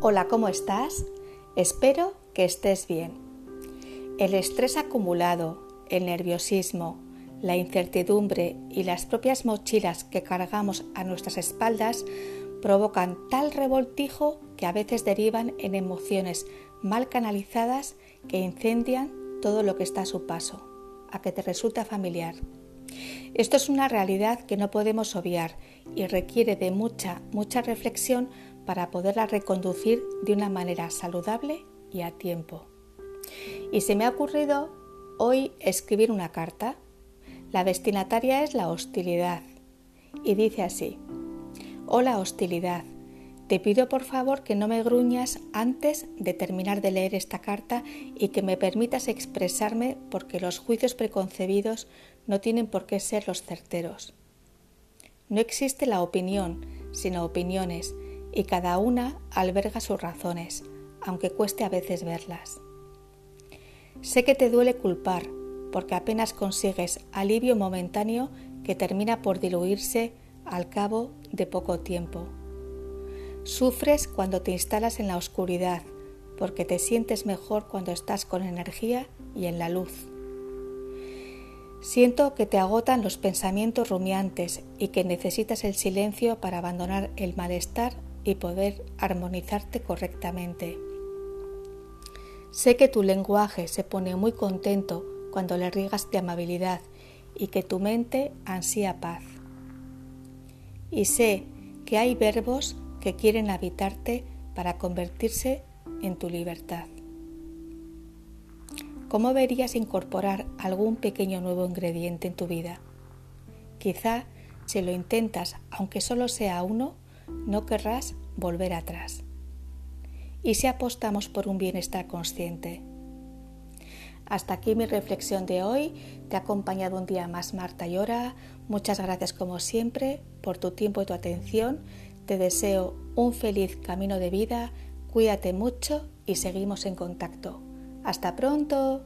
Hola, ¿cómo estás? Espero que estés bien. El estrés acumulado, el nerviosismo, la incertidumbre y las propias mochilas que cargamos a nuestras espaldas provocan tal revoltijo que a veces derivan en emociones mal canalizadas que incendian todo lo que está a su paso, a que te resulta familiar. Esto es una realidad que no podemos obviar y requiere de mucha, mucha reflexión para poderla reconducir de una manera saludable y a tiempo. Y se me ha ocurrido hoy escribir una carta. La destinataria es la hostilidad y dice así, Hola hostilidad, te pido por favor que no me gruñas antes de terminar de leer esta carta y que me permitas expresarme porque los juicios preconcebidos no tienen por qué ser los certeros. No existe la opinión, sino opiniones, y cada una alberga sus razones, aunque cueste a veces verlas. Sé que te duele culpar, porque apenas consigues alivio momentáneo que termina por diluirse al cabo de poco tiempo. Sufres cuando te instalas en la oscuridad, porque te sientes mejor cuando estás con energía y en la luz. Siento que te agotan los pensamientos rumiantes y que necesitas el silencio para abandonar el malestar y poder armonizarte correctamente. Sé que tu lenguaje se pone muy contento cuando le riegas de amabilidad y que tu mente ansía paz. Y sé que hay verbos que quieren habitarte para convertirse en tu libertad. ¿Cómo verías incorporar algún pequeño nuevo ingrediente en tu vida? Quizá si lo intentas, aunque solo sea uno, no querrás volver atrás. ¿Y si apostamos por un bienestar consciente? Hasta aquí mi reflexión de hoy. Te ha acompañado un día más Marta Llora. Muchas gracias como siempre por tu tiempo y tu atención. Te deseo un feliz camino de vida. Cuídate mucho y seguimos en contacto. Hasta pronto.